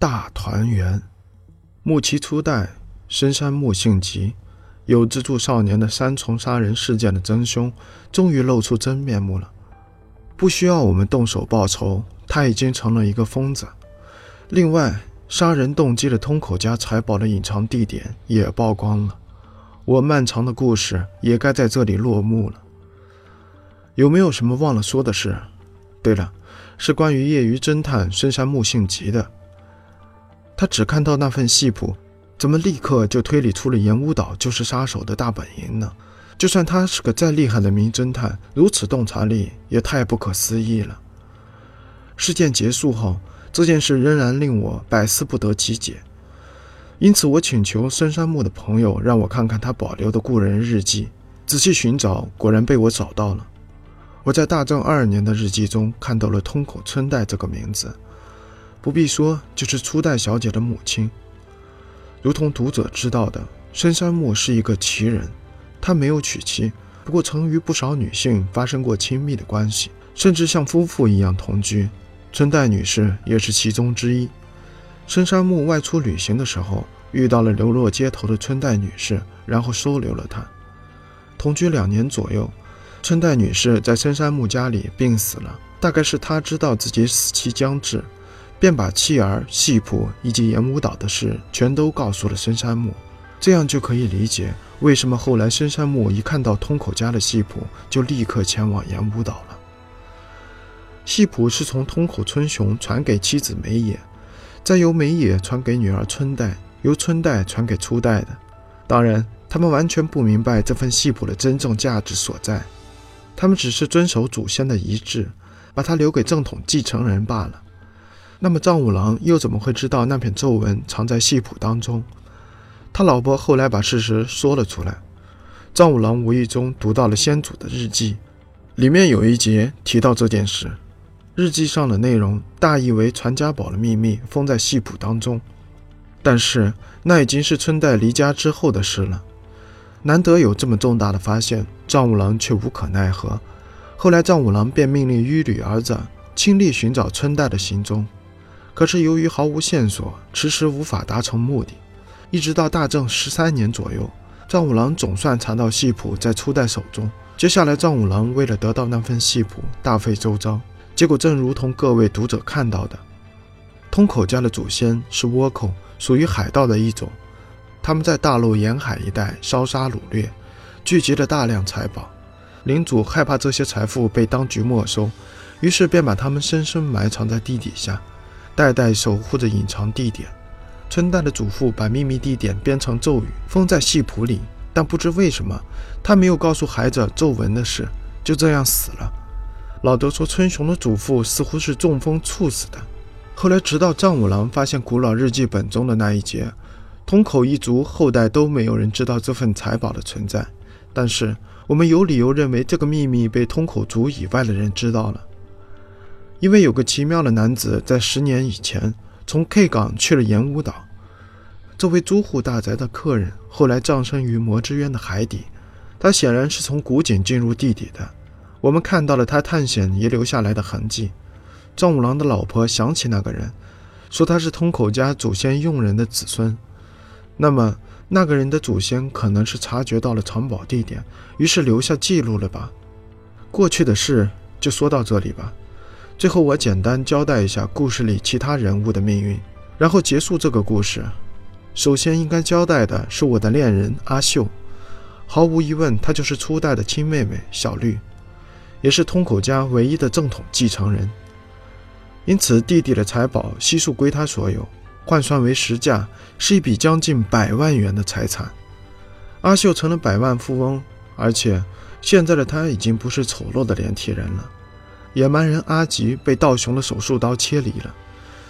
大团圆。木期初代，深山木性吉，有资助少年的三重杀人事件的真凶，终于露出真面目了。不需要我们动手报仇，他已经成了一个疯子。另外，杀人动机的通口家财宝的隐藏地点也曝光了。我漫长的故事也该在这里落幕了。有没有什么忘了说的事？对了，是关于业余侦探深山木性吉的。他只看到那份戏谱，怎么立刻就推理出了岩屋岛就是杀手的大本营呢？就算他是个再厉害的名侦探，如此洞察力也太不可思议了。事件结束后，这件事仍然令我百思不得其解，因此我请求深山木的朋友让我看看他保留的故人日记。仔细寻找，果然被我找到了。我在大正二年的日记中看到了通口春代这个名字，不必说，就是初代小姐的母亲。如同读者知道的，深山木是一个奇人，他没有娶妻，不过曾与不少女性发生过亲密的关系，甚至像夫妇一样同居。春代女士也是其中之一。深山木外出旅行的时候，遇到了流落街头的春代女士，然后收留了她，同居两年左右。春代女士在深山木家里病死了，大概是她知道自己死期将至，便把妻儿、戏谱以及岩屋岛的事全都告诉了深山木。这样就可以理解为什么后来深山木一看到通口家的戏谱，就立刻前往岩屋岛了。戏谱是从通口春雄传给妻子梅野，再由梅野传给女儿春代，由春代传给初代的。当然，他们完全不明白这份戏谱的真正价值所在。他们只是遵守祖先的遗志，把它留给正统继承人罢了。那么藏五郎又怎么会知道那篇咒文藏在戏谱当中？他老婆后来把事实说了出来。藏五郎无意中读到了先祖的日记，里面有一节提到这件事。日记上的内容大意为传家宝的秘密封在戏谱当中，但是那已经是春代离家之后的事了。难得有这么重大的发现，藏五郎却无可奈何。后来，藏五郎便命令御旅儿子亲力寻找春代的行踪，可是由于毫无线索，迟迟无法达成目的。一直到大正十三年左右，藏五郎总算查到戏谱在初代手中。接下来，藏五郎为了得到那份戏谱，大费周章。结果正如同各位读者看到的，通口家的祖先是倭寇，属于海盗的一种。他们在大陆沿海一带烧杀掳掠，聚集了大量财宝。领主害怕这些财富被当局没收，于是便把他们深深埋藏在地底下，代代守护着隐藏地点。春代的祖父把秘密地点编成咒语，封在戏谱里，但不知为什么，他没有告诉孩子咒文的事，就这样死了。老德说，春雄的祖父似乎是中风猝死的。后来，直到藏五郎发现古老日记本中的那一节。通口一族后代都没有人知道这份财宝的存在，但是我们有理由认为这个秘密被通口族以外的人知道了，因为有个奇妙的男子在十年以前从 K 港去了岩屋岛。这位租户大宅的客人后来葬身于魔之渊的海底，他显然是从古井进入地底的。我们看到了他探险遗留下来的痕迹。藏五郎的老婆想起那个人，说他是通口家祖先佣人的子孙。那么，那个人的祖先可能是察觉到了藏宝地点，于是留下记录了吧？过去的事就说到这里吧。最后，我简单交代一下故事里其他人物的命运，然后结束这个故事。首先应该交代的是我的恋人阿秀，毫无疑问，她就是初代的亲妹妹小绿，也是通口家唯一的正统继承人。因此，弟弟的财宝悉数归她所有。换算为实价，是一笔将近百万元的财产。阿秀成了百万富翁，而且现在的他已经不是丑陋的连体人了。野蛮人阿吉被道雄的手术刀切离了，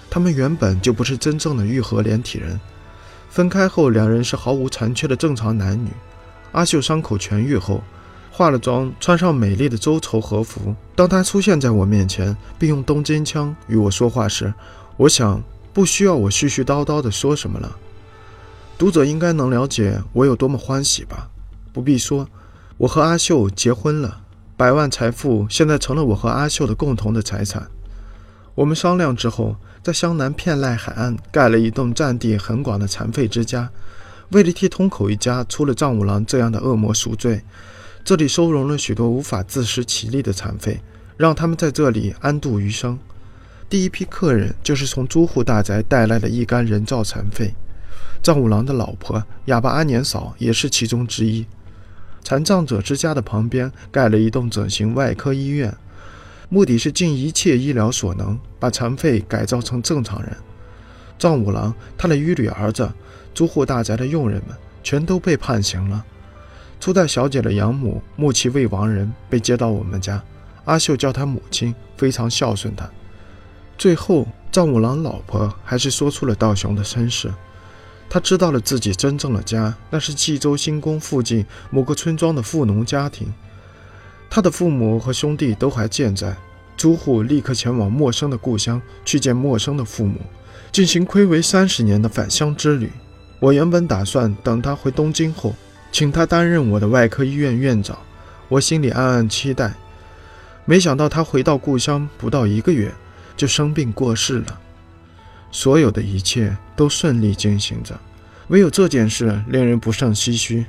他们原本就不是真正的愈合连体人。分开后，两人是毫无残缺的正常男女。阿秀伤口痊愈后，化了妆，穿上美丽的周绸和服。当他出现在我面前，并用东京腔与我说话时，我想。不需要我絮絮叨叨地说什么了，读者应该能了解我有多么欢喜吧？不必说，我和阿秀结婚了，百万财富现在成了我和阿秀的共同的财产。我们商量之后，在湘南片濑海岸盖了一栋占地很广的残废之家，为了替通口一家出了藏五郎这样的恶魔赎罪，这里收容了许多无法自食其力的残废，让他们在这里安度余生。第一批客人就是从租户大宅带来的一干人造残废，藏五郎的老婆哑巴阿年嫂也是其中之一。残障者之家的旁边盖了一栋整形外科医院，目的是尽一切医疗所能把残废改造成正常人。藏五郎、他的一女儿子、租户大宅的佣人们全都被判刑了。初代小姐的养母木其未亡人被接到我们家，阿秀叫她母亲，非常孝顺她。最后，藏五郎老婆还是说出了道雄的身世。他知道了自己真正的家，那是冀州新宫附近某个村庄的富农家庭。他的父母和兄弟都还健在。租户立刻前往陌生的故乡去见陌生的父母，进行暌违三十年的返乡之旅。我原本打算等他回东京后，请他担任我的外科医院院长。我心里暗暗期待，没想到他回到故乡不到一个月。就生病过世了，所有的一切都顺利进行着，唯有这件事令人不胜唏嘘。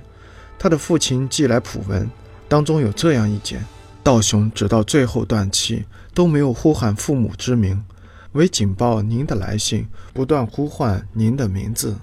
他的父亲寄来普文，当中有这样一节：道雄直到最后断气都没有呼喊父母之名，为警报您的来信，不断呼唤您的名字。